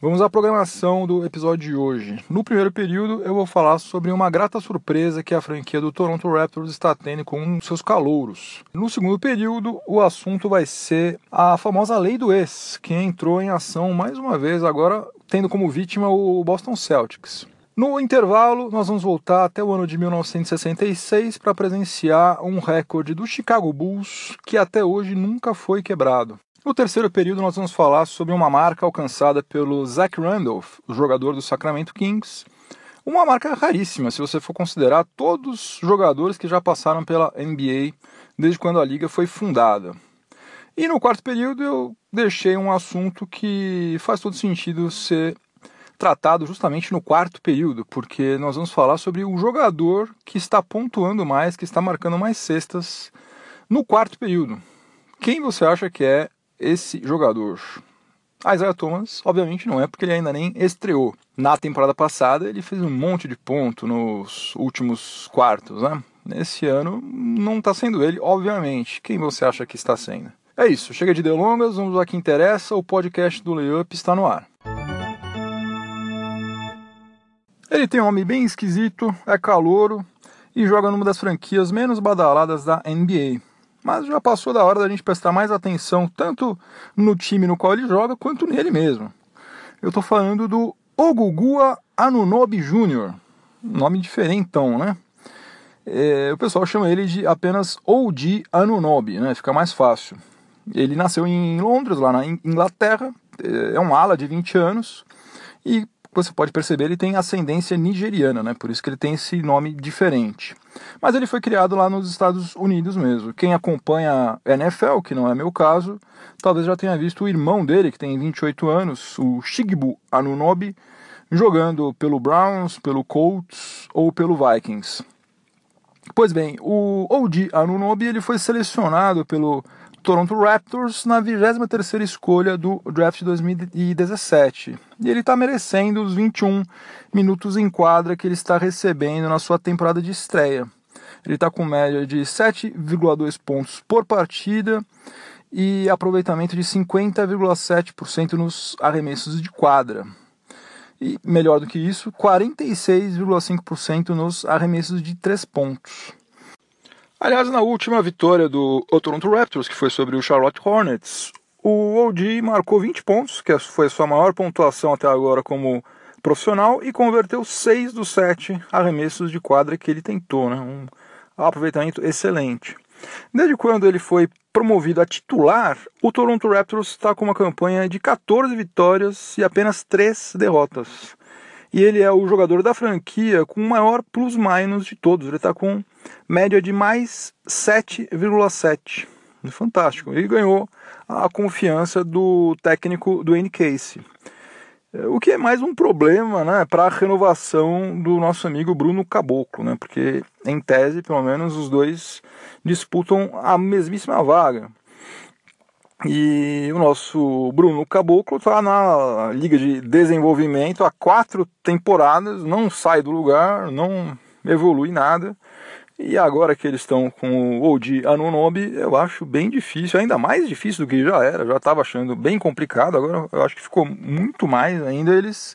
Vamos à programação do episódio de hoje. No primeiro período, eu vou falar sobre uma grata surpresa que a franquia do Toronto Raptors está tendo com seus calouros. No segundo período, o assunto vai ser a famosa lei do ex, que entrou em ação mais uma vez, agora tendo como vítima o Boston Celtics. No intervalo, nós vamos voltar até o ano de 1966 para presenciar um recorde do Chicago Bulls que até hoje nunca foi quebrado. No terceiro período, nós vamos falar sobre uma marca alcançada pelo Zach Randolph, o jogador do Sacramento Kings. Uma marca raríssima, se você for considerar todos os jogadores que já passaram pela NBA desde quando a liga foi fundada. E no quarto período, eu deixei um assunto que faz todo sentido ser tratado justamente no quarto período, porque nós vamos falar sobre o jogador que está pontuando mais, que está marcando mais cestas no quarto período. Quem você acha que é esse jogador? Isaiah Thomas, obviamente não é, porque ele ainda nem estreou. Na temporada passada, ele fez um monte de ponto nos últimos quartos, né? Nesse ano, não está sendo ele, obviamente. Quem você acha que está sendo? É isso, chega de delongas, vamos ao que interessa. O podcast do Layup está no ar. Ele tem um nome bem esquisito, é calouro e joga numa das franquias menos badaladas da NBA. Mas já passou da hora da gente prestar mais atenção tanto no time no qual ele joga quanto nele mesmo. Eu estou falando do Ogugua Anunobi Jr., nome diferentão, né? É, o pessoal chama ele de apenas OG Anunobi, né? Fica mais fácil. Ele nasceu em Londres, lá na Inglaterra, é um ala de 20 anos e você pode perceber, ele tem ascendência nigeriana, né? Por isso que ele tem esse nome diferente. Mas ele foi criado lá nos Estados Unidos mesmo. Quem acompanha a NFL, que não é meu caso, talvez já tenha visto o irmão dele, que tem 28 anos, o Shigbu Anunobi, jogando pelo Browns, pelo Colts ou pelo Vikings. Pois bem, o OG Anunobi ele foi selecionado pelo Toronto Raptors na 23ª escolha do draft de 2017. E ele está merecendo os 21 minutos em quadra que ele está recebendo na sua temporada de estreia. Ele está com média de 7,2 pontos por partida e aproveitamento de 50,7% nos arremessos de quadra. E melhor do que isso, 46,5% nos arremessos de 3 pontos. Aliás, na última vitória do Toronto Raptors, que foi sobre o Charlotte Hornets, o OG marcou 20 pontos, que foi sua maior pontuação até agora como profissional, e converteu 6 dos 7 arremessos de quadra que ele tentou, né? um aproveitamento excelente. Desde quando ele foi promovido a titular, o Toronto Raptors está com uma campanha de 14 vitórias e apenas 3 derrotas e ele é o jogador da franquia com o maior plus-minus de todos. Ele está com média de mais 7,7. Fantástico. E ganhou a confiança do técnico do N Case. O que é mais um problema né, para a renovação do nosso amigo Bruno Caboclo, né, porque, em tese, pelo menos, os dois disputam a mesmíssima vaga. E o nosso Bruno Caboclo está na Liga de Desenvolvimento há quatro temporadas, não sai do lugar, não evolui nada. E agora que eles estão com o Oji Anunobi, eu acho bem difícil, ainda mais difícil do que já era. Já estava achando bem complicado, agora eu acho que ficou muito mais ainda eles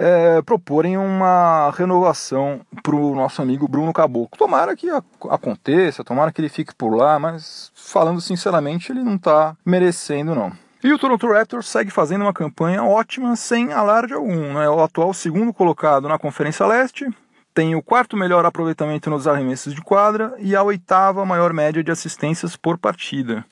é, proporem uma renovação para o nosso amigo Bruno Caboclo. Tomara que aconteça, tomara que ele fique por lá, mas falando sinceramente, ele não está merecendo não. E o Toronto Raptors segue fazendo uma campanha ótima sem alarde algum. Né? É o atual segundo colocado na Conferência Leste, tem o quarto melhor aproveitamento nos arremessos de quadra e a oitava maior média de assistências por partida.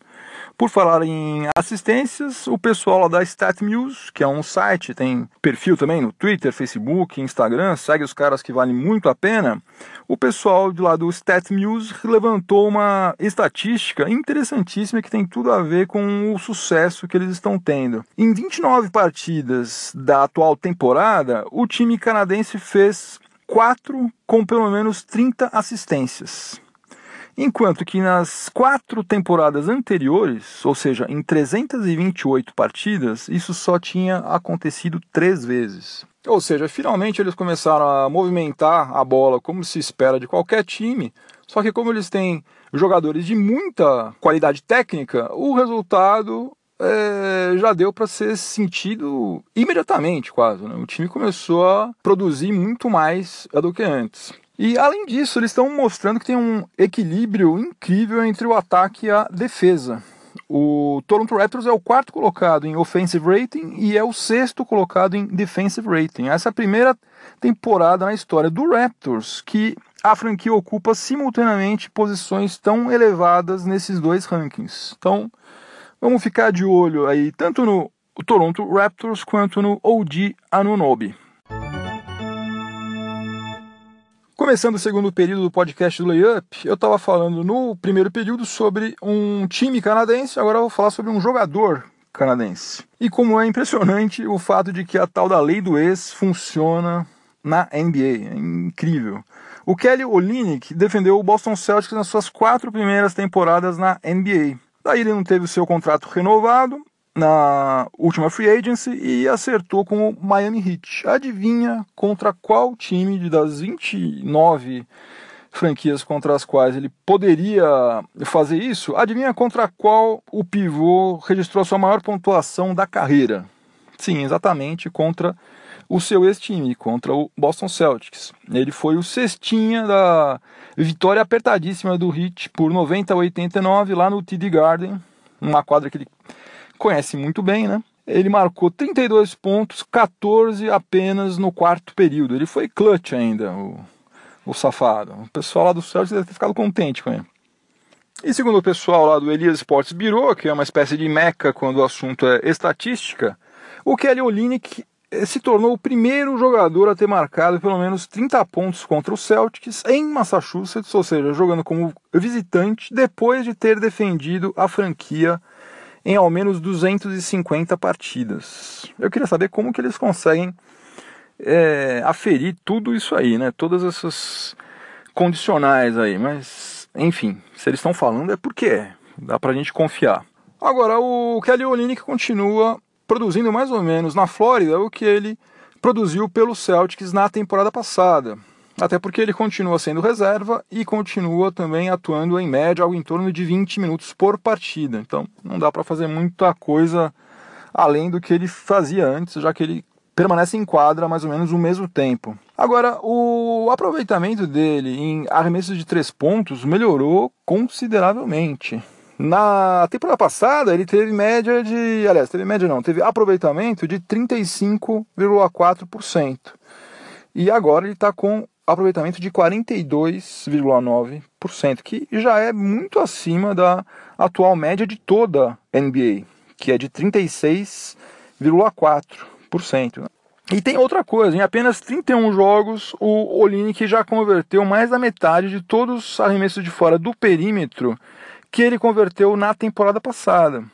Por falar em assistências, o pessoal lá da StatMuse, que é um site, tem perfil também no Twitter, Facebook, Instagram, segue os caras que valem muito a pena. O pessoal de lá do StatMuse levantou uma estatística interessantíssima que tem tudo a ver com o sucesso que eles estão tendo. Em 29 partidas da atual temporada, o time canadense fez 4 com pelo menos 30 assistências. Enquanto que nas quatro temporadas anteriores, ou seja, em 328 partidas, isso só tinha acontecido três vezes. Ou seja, finalmente eles começaram a movimentar a bola como se espera de qualquer time, só que como eles têm jogadores de muita qualidade técnica, o resultado é, já deu para ser sentido imediatamente, quase. Né? O time começou a produzir muito mais do que antes. E além disso, eles estão mostrando que tem um equilíbrio incrível entre o ataque e a defesa. O Toronto Raptors é o quarto colocado em offensive rating e é o sexto colocado em defensive rating. Essa é a primeira temporada na história do Raptors que a franquia ocupa simultaneamente posições tão elevadas nesses dois rankings. Então, vamos ficar de olho aí tanto no Toronto Raptors quanto no OG Anunobi. Começando o segundo período do podcast do Layup, eu estava falando no primeiro período sobre um time canadense, agora eu vou falar sobre um jogador canadense. E como é impressionante o fato de que a tal da lei do ex funciona na NBA. É incrível. O Kelly Olynyk defendeu o Boston Celtics nas suas quatro primeiras temporadas na NBA. Daí ele não teve o seu contrato renovado na última free agency e acertou com o Miami Heat. Adivinha contra qual time das 29 franquias contra as quais ele poderia fazer isso? Adivinha contra qual o pivô registrou a sua maior pontuação da carreira? Sim, exatamente contra o seu ex-time, contra o Boston Celtics. Ele foi o cestinha da vitória apertadíssima do Heat por 90 a 89 lá no TD Garden, uma quadra que ele conhece muito bem, né? Ele marcou 32 pontos, 14 apenas no quarto período. Ele foi clutch ainda, o, o safado. O pessoal lá do Celtics deve ter ficado contente com ele. E segundo o pessoal lá do Elias Sports Bureau, que é uma espécie de meca quando o assunto é estatística, o Kelly Olynyk eh, se tornou o primeiro jogador a ter marcado pelo menos 30 pontos contra o Celtics em Massachusetts, ou seja, jogando como visitante depois de ter defendido a franquia em ao menos 250 partidas. Eu queria saber como que eles conseguem é, aferir tudo isso aí, né? Todas essas condicionais aí, mas enfim, se eles estão falando é porque é, dá pra gente confiar. Agora, o Kelly Olynyk continua produzindo mais ou menos na Flórida o que ele produziu pelo Celtics na temporada passada. Até porque ele continua sendo reserva e continua também atuando em média algo em torno de 20 minutos por partida. Então não dá para fazer muita coisa além do que ele fazia antes, já que ele permanece em quadra mais ou menos o mesmo tempo. Agora, o aproveitamento dele em arremessos de três pontos melhorou consideravelmente. Na temporada passada, ele teve média de. Aliás, teve média não, teve aproveitamento de 35,4%. E agora ele está com aproveitamento de 42,9%, que já é muito acima da atual média de toda a NBA, que é de 36,4%. E tem outra coisa, em apenas 31 jogos, o Olinick já converteu mais da metade de todos os arremessos de fora do perímetro que ele converteu na temporada passada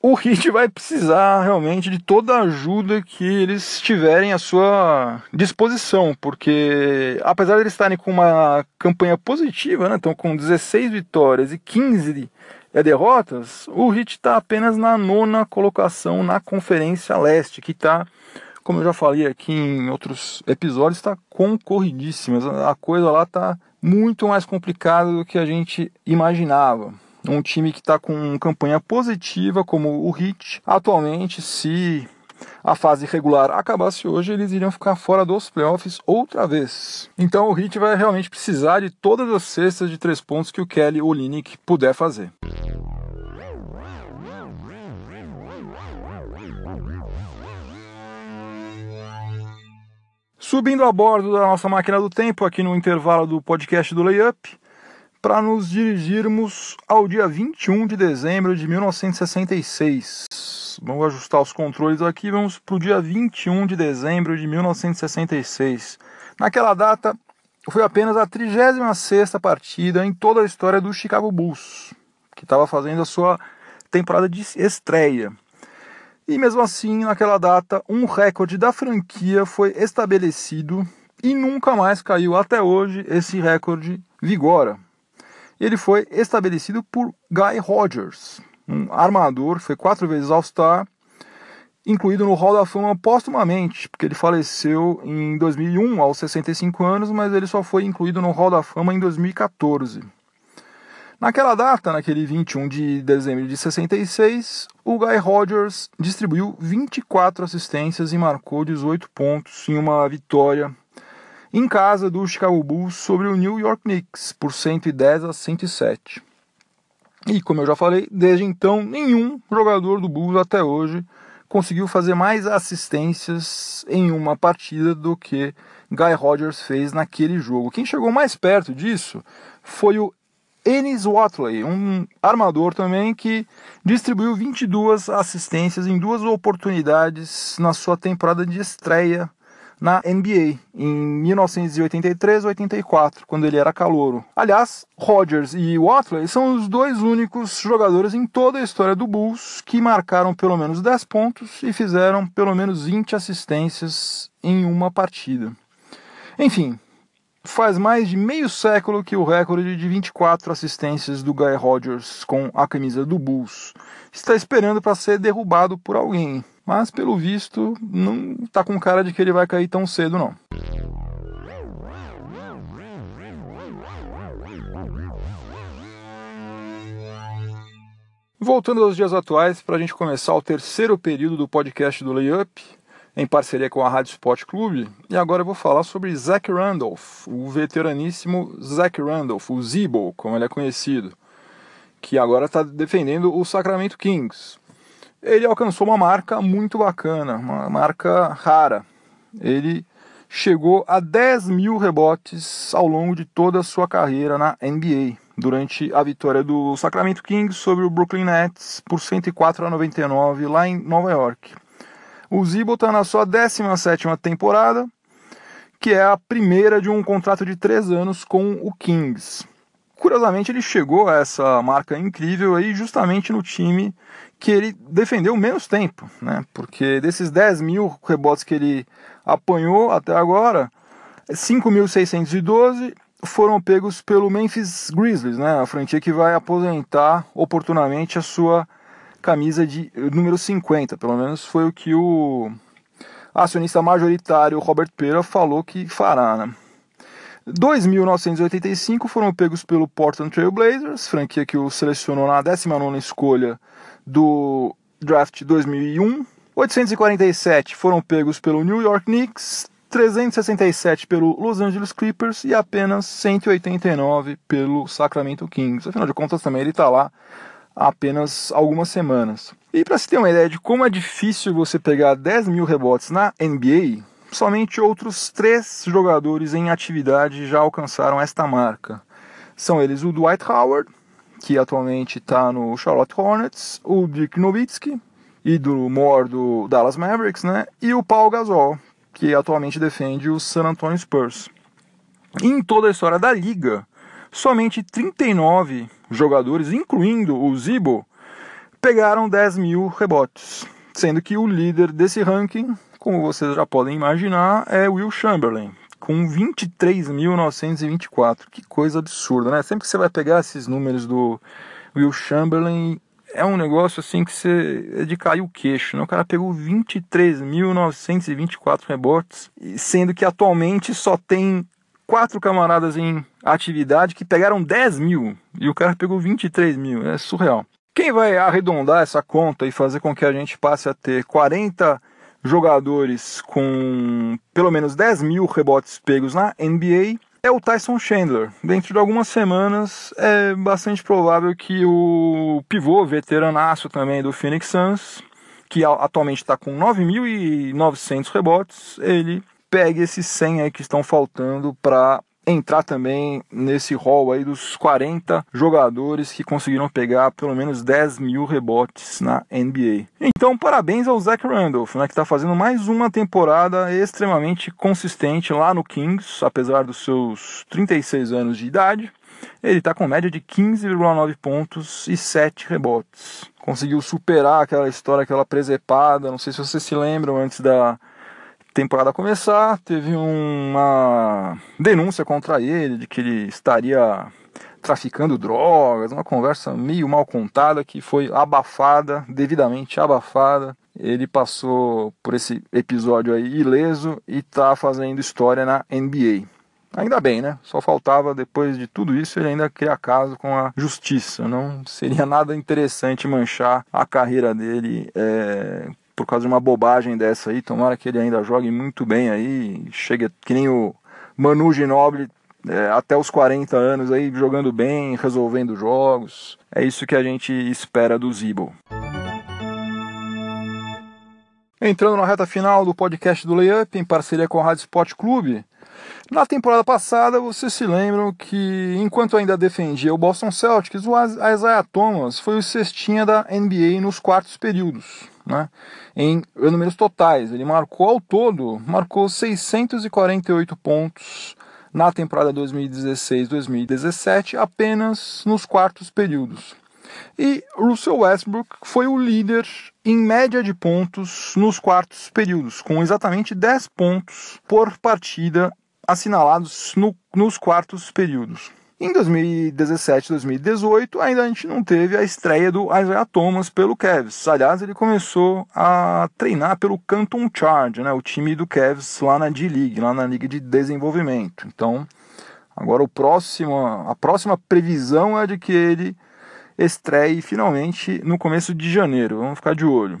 o Heat vai precisar realmente de toda a ajuda que eles tiverem à sua disposição, porque apesar de eles estarem com uma campanha positiva, né, estão com 16 vitórias e 15 derrotas, o Heat está apenas na nona colocação na Conferência Leste, que está, como eu já falei aqui em outros episódios, está concorridíssima. A coisa lá está muito mais complicada do que a gente imaginava um time que está com campanha positiva, como o Heat. Atualmente, se a fase regular acabasse hoje, eles iriam ficar fora dos playoffs outra vez. Então o Heat vai realmente precisar de todas as cestas de três pontos que o Kelly Olynyk puder fazer. Subindo a bordo da nossa máquina do tempo aqui no intervalo do podcast do Layup, para nos dirigirmos ao dia 21 de dezembro de 1966. Vamos ajustar os controles aqui, vamos para o dia 21 de dezembro de 1966. Naquela data, foi apenas a 36ª partida em toda a história do Chicago Bulls, que estava fazendo a sua temporada de estreia. E mesmo assim, naquela data, um recorde da franquia foi estabelecido e nunca mais caiu. Até hoje, esse recorde vigora. Ele foi estabelecido por Guy Rogers, um armador, foi quatro vezes All-Star, incluído no Hall da Fama póstumamente, porque ele faleceu em 2001, aos 65 anos, mas ele só foi incluído no Hall da Fama em 2014. Naquela data, naquele 21 de dezembro de 66, o Guy Rogers distribuiu 24 assistências e marcou 18 pontos em uma vitória em casa do Chicago Bulls sobre o New York Knicks por 110 a 107. E como eu já falei, desde então nenhum jogador do Bulls até hoje conseguiu fazer mais assistências em uma partida do que Guy Rogers fez naquele jogo. Quem chegou mais perto disso foi o Ennis Watley, um armador também que distribuiu 22 assistências em duas oportunidades na sua temporada de estreia na NBA em 1983-84, quando ele era calouro. Aliás, Rodgers e Watley são os dois únicos jogadores em toda a história do Bulls que marcaram pelo menos 10 pontos e fizeram pelo menos 20 assistências em uma partida. Enfim, faz mais de meio século que o recorde de 24 assistências do Guy Rodgers com a camisa do Bulls está esperando para ser derrubado por alguém mas pelo visto não tá com cara de que ele vai cair tão cedo não. Voltando aos dias atuais, para a gente começar o terceiro período do podcast do Layup, em parceria com a Rádio Sport Clube, e agora eu vou falar sobre Zach Randolph, o veteraníssimo Zach Randolph, o Zibo, como ele é conhecido, que agora está defendendo o Sacramento Kings ele alcançou uma marca muito bacana, uma marca rara. Ele chegou a 10 mil rebotes ao longo de toda a sua carreira na NBA, durante a vitória do Sacramento Kings sobre o Brooklyn Nets por 104 a 99 lá em Nova York. O Zibo está na sua 17ª temporada, que é a primeira de um contrato de três anos com o Kings. Curiosamente, ele chegou a essa marca incrível aí justamente no time que ele defendeu menos tempo, né? Porque desses 10 mil rebotes que ele apanhou até agora, 5.612 foram pegos pelo Memphis Grizzlies, né? A franquia que vai aposentar oportunamente a sua camisa de número 50, pelo menos foi o que o acionista majoritário Robert Pera falou que fará, né? 2.985 foram pegos pelo Portland Trail Blazers, franquia que o selecionou na 19ª escolha do draft 2001. 847 foram pegos pelo New York Knicks, 367 pelo Los Angeles Clippers e apenas 189 pelo Sacramento Kings. Afinal de contas, também ele está lá há apenas algumas semanas. E para se ter uma ideia de como é difícil você pegar 10 mil rebotes na NBA, somente outros três jogadores em atividade já alcançaram esta marca. São eles o Dwight Howard, que atualmente está no Charlotte Hornets, o Dirk Nowitzki, ídolo maior do Dallas Mavericks, né? E o Paul Gasol, que atualmente defende o San Antonio Spurs. Em toda a história da liga, somente 39 jogadores, incluindo o Zibo, pegaram 10 mil rebotes, sendo que o líder desse ranking, como vocês já podem imaginar, é Will Chamberlain, com 23.924. Que coisa absurda, né? Sempre que você vai pegar esses números do Will Chamberlain, é um negócio assim que você é de cair o queixo, né? O cara pegou 23.924 rebotes, sendo que atualmente só tem quatro camaradas em atividade que pegaram 10 mil e o cara pegou 23 mil. É surreal. Quem vai arredondar essa conta e fazer com que a gente passe a ter 40 jogadores com pelo menos 10 mil rebotes pegos na NBA é o Tyson Chandler. Dentro de algumas semanas é bastante provável que o pivô veteranaço também do Phoenix Suns, que atualmente está com 9.900 rebotes, ele pegue esses 100 aí que estão faltando para entrar também nesse hall aí dos 40 jogadores que conseguiram pegar pelo menos 10 mil rebotes na NBA. Então, parabéns ao Zach Randolph, né, que está fazendo mais uma temporada extremamente consistente lá no Kings, apesar dos seus 36 anos de idade. Ele está com média de 15,9 pontos e 7 rebotes. Conseguiu superar aquela história, aquela presepada. Não sei se vocês se lembram antes da temporada começar, teve uma denúncia contra ele de que ele estaria traficando drogas, uma conversa meio mal contada que foi abafada, devidamente abafada. Ele passou por esse episódio aí ileso e está fazendo história na NBA. Ainda bem, né? Só faltava, depois de tudo isso, ele ainda criar caso com a justiça. Não seria nada interessante manchar a carreira dele é, por causa de uma bobagem dessa aí. Tomara que ele ainda jogue muito bem aí, chegue que nem o Manu Ginobili é, até os 40 anos aí jogando bem, resolvendo jogos. É isso que a gente espera do Zibo. Entrando na reta final do podcast do Layup, em parceria com a Rádio Sport Clube. Na temporada passada, vocês se lembram que, enquanto ainda defendia o Boston Celtics, o Isaiah Thomas foi o cestinha da NBA nos quartos períodos né, em números totais. Ele marcou ao todo, marcou 648 pontos na temporada 2016-2017, apenas nos quartos períodos. E Russell Westbrook foi o líder em média de pontos nos quartos períodos, com exatamente 10 pontos por partida assinalados no, nos quartos períodos. Em 2017, 2018, ainda a gente não teve a estreia do Isaiah Thomas pelo Cavs. Aliás, ele começou a treinar pelo Canton Charge, né, o time do Cavs lá na D-League, lá na Liga de Desenvolvimento. Então, agora o próximo, a próxima previsão é de que ele estreie finalmente no começo de janeiro. Vamos ficar de olho.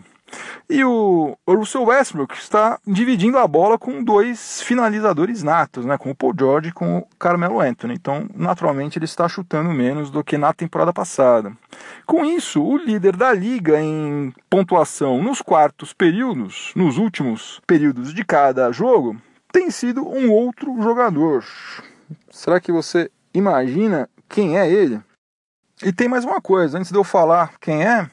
E o Russell Westbrook está dividindo a bola com dois finalizadores natos, né, com o Paul George e com o Carmelo Anthony. Então, naturalmente, ele está chutando menos do que na temporada passada. Com isso, o líder da liga em pontuação nos quartos períodos, nos últimos períodos de cada jogo, tem sido um outro jogador. Será que você imagina quem é ele? E tem mais uma coisa, antes de eu falar quem é,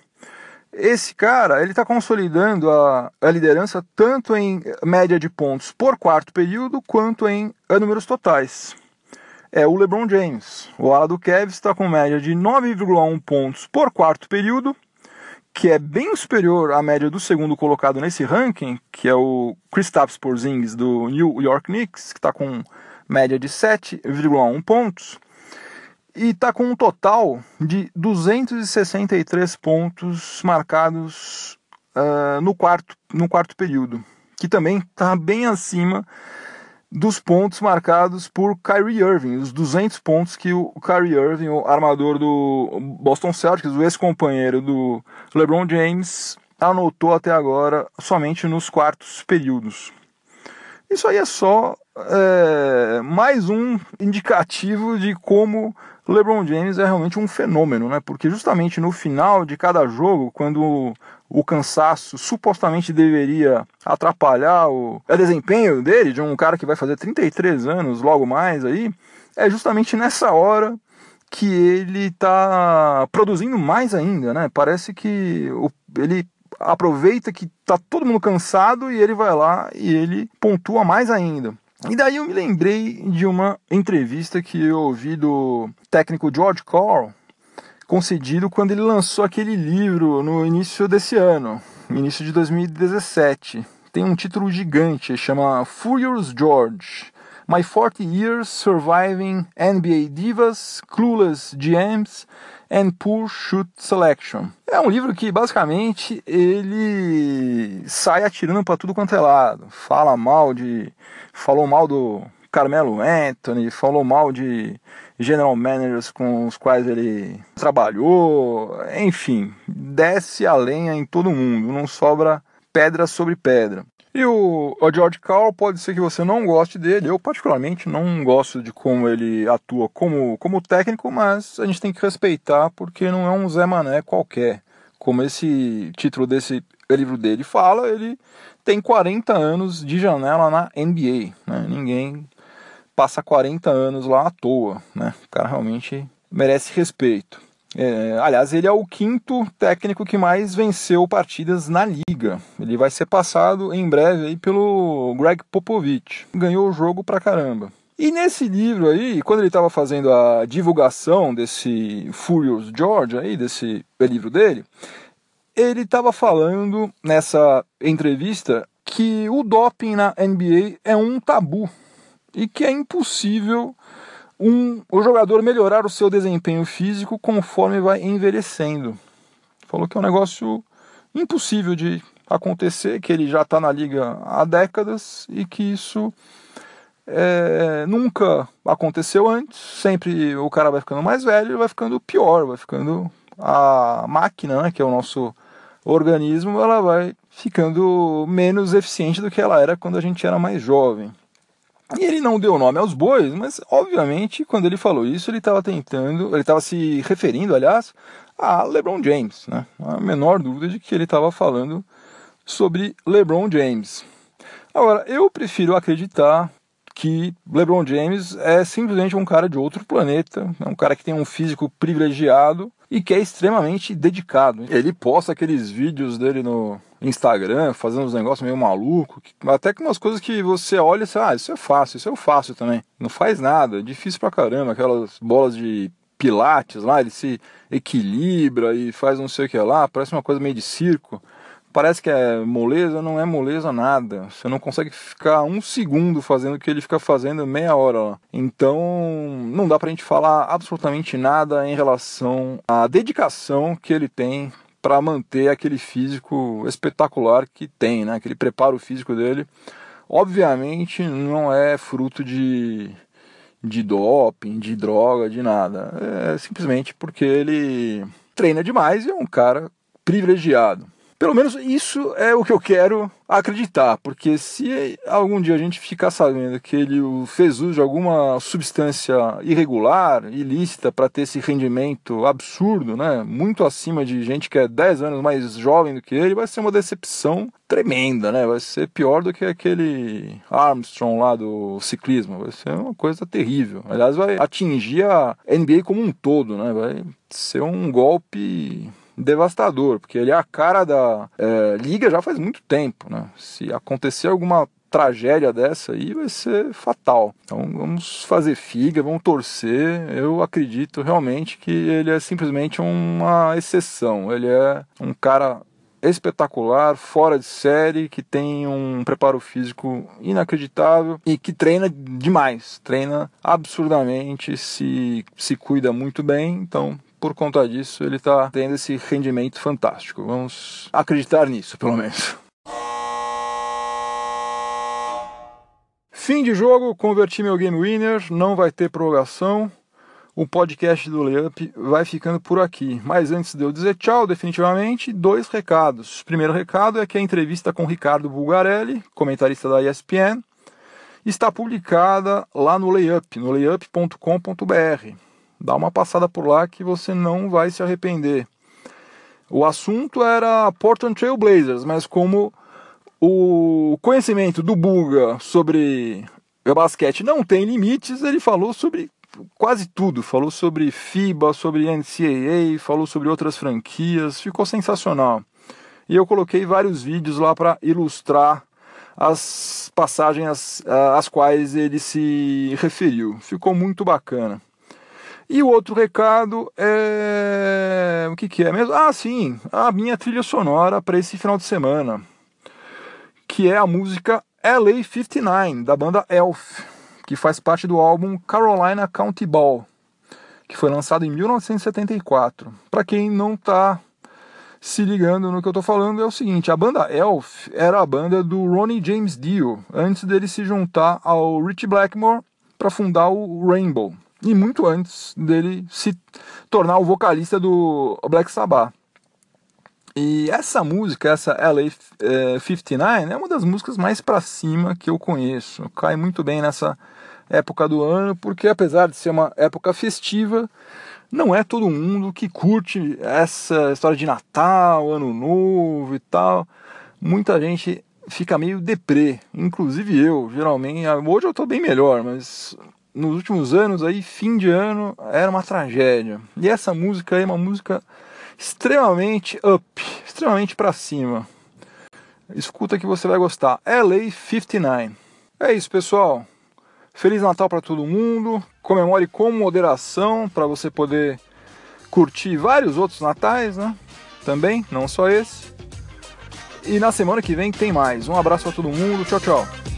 esse cara ele está consolidando a, a, liderança tanto em média de pontos por quarto período quanto em números totais. É o LeBron James. O ala do Cavs está com média de 9,1 pontos por quarto período, que é bem superior à média do segundo colocado nesse ranking, que é o Kristaps Porzingis do New York Knicks, que está com média de 7,1 pontos e está com um total de 263 pontos marcados uh, no, quarto, no quarto período, que também está bem acima dos pontos marcados por Kyrie Irving, os 200 pontos que o Kyrie Irving, o armador do Boston Celtics, o ex-companheiro do LeBron James, anotou até agora somente nos quartos períodos. Isso aí é só é, mais um indicativo de como LeBron James é realmente um fenômeno, né? Porque justamente no final de cada jogo, quando o cansaço supostamente deveria atrapalhar o, o desempenho dele, de um cara que vai fazer 33 anos logo mais aí, é justamente nessa hora que ele está produzindo mais ainda, né? Parece que o, ele aproveita que tá todo mundo cansado e ele vai lá e ele pontua mais ainda. E daí eu me lembrei de uma entrevista que eu ouvi do técnico George Carl, concedido quando ele lançou aquele livro no início desse ano, início de 2017. Tem um título gigante, chama Furious George. My 40 Years Surviving NBA Divas, Clueless GMs and Poor Shoot Selection. É um livro que basicamente ele sai atirando para tudo quanto é lado. Fala mal de. Falou mal do Carmelo Anthony, falou mal de general managers com os quais ele trabalhou, enfim, desce a lenha em todo mundo, não sobra pedra sobre pedra. E o, o George Carl pode ser que você não goste dele, eu particularmente não gosto de como ele atua como, como técnico, mas a gente tem que respeitar porque não é um Zé Mané qualquer. Como esse título desse livro dele fala, ele tem 40 anos de janela na NBA. Né? Ninguém passa 40 anos lá à toa, né? O cara realmente merece respeito. É, aliás, ele é o quinto técnico que mais venceu partidas na liga. Ele vai ser passado em breve aí pelo Greg Popovich. Ganhou o jogo pra caramba. E nesse livro aí, quando ele estava fazendo a divulgação desse Furious George aí, desse livro dele, ele estava falando nessa entrevista que o doping na NBA é um tabu e que é impossível um, o jogador melhorar o seu desempenho físico conforme vai envelhecendo. Falou que é um negócio impossível de acontecer, que ele já está na liga há décadas e que isso é, nunca aconteceu antes. Sempre o cara vai ficando mais velho vai ficando pior, vai ficando a máquina, né, que é o nosso organismo, ela vai ficando menos eficiente do que ela era quando a gente era mais jovem. E ele não deu nome aos bois, mas obviamente quando ele falou isso, ele estava tentando, ele estava se referindo, aliás, a LeBron James, né? A menor dúvida de que ele estava falando sobre LeBron James. Agora, eu prefiro acreditar que LeBron James é simplesmente um cara de outro planeta, é um cara que tem um físico privilegiado e que é extremamente dedicado. Ele posta aqueles vídeos dele no Instagram, fazendo uns negócios meio maluco, até com umas coisas que você olha e você, ah, isso é fácil, isso eu faço também. Não faz nada, é difícil pra caramba, aquelas bolas de pilates lá, ele se equilibra e faz não sei o que lá, parece uma coisa meio de circo parece que é moleza, não é moleza nada. Você não consegue ficar um segundo fazendo o que ele fica fazendo meia hora lá. Então, não dá pra gente falar absolutamente nada em relação à dedicação que ele tem para manter aquele físico espetacular que tem, né? Aquele preparo físico dele. Obviamente não é fruto de de doping, de droga, de nada. É simplesmente porque ele treina demais e é um cara privilegiado. Pelo menos isso é o que eu quero acreditar, porque se algum dia a gente ficar sabendo que ele fez uso de alguma substância irregular, ilícita, para ter esse rendimento absurdo, né, muito acima de gente que é 10 anos mais jovem do que ele, vai ser uma decepção tremenda, né? Vai ser pior do que aquele Armstrong lá do ciclismo, vai ser uma coisa terrível. Aliás, vai atingir a NBA como um todo, né? Vai ser um golpe devastador, porque ele é a cara da é, liga já faz muito tempo, né? Se acontecer alguma tragédia dessa aí vai ser fatal. Então vamos fazer figa, vamos torcer. Eu acredito realmente que ele é simplesmente uma exceção. Ele é um cara espetacular, fora de série, que tem um preparo físico inacreditável e que treina demais, treina absurdamente, se, se cuida muito bem. Então, por conta disso, ele está tendo esse rendimento fantástico. Vamos acreditar nisso, pelo menos. Fim de jogo, converti meu game winner, não vai ter prorrogação. O podcast do Layup vai ficando por aqui. Mas antes de eu dizer tchau, definitivamente, dois recados. O primeiro recado é que a entrevista com Ricardo Bulgarelli, comentarista da ESPN, está publicada lá no Layup, no layup.com.br. Dá uma passada por lá que você não vai se arrepender. O assunto era Portland Trail Blazers, mas como o conhecimento do Buga sobre basquete não tem limites, ele falou sobre quase tudo. Falou sobre FIBA, sobre NCAA, falou sobre outras franquias, ficou sensacional. E eu coloquei vários vídeos lá para ilustrar as passagens às, às quais ele se referiu. Ficou muito bacana. E o outro recado é. O que, que é mesmo? Ah, sim, a minha trilha sonora para esse final de semana. Que é a música LA 59, da banda Elf, que faz parte do álbum Carolina County Ball, que foi lançado em 1974. Para quem não está se ligando no que eu estou falando, é o seguinte: a banda Elf era a banda do Ronnie James Dio, antes dele se juntar ao Rich Blackmore para fundar o Rainbow e muito antes dele se tornar o vocalista do Black Sabbath. E essa música, essa LA 59, é uma das músicas mais para cima que eu conheço. Cai muito bem nessa época do ano, porque apesar de ser uma época festiva, não é todo mundo que curte essa história de Natal, Ano Novo e tal. Muita gente fica meio deprê. Inclusive eu, geralmente, hoje eu tô bem melhor, mas nos últimos anos aí, fim de ano, era uma tragédia. E essa música é uma música extremamente up, extremamente para cima. Escuta que você vai gostar. LA 59. É isso, pessoal. Feliz Natal para todo mundo. Comemore com moderação para você poder curtir vários outros natais, né? Também, não só esse. E na semana que vem tem mais. Um abraço para todo mundo. Tchau, tchau.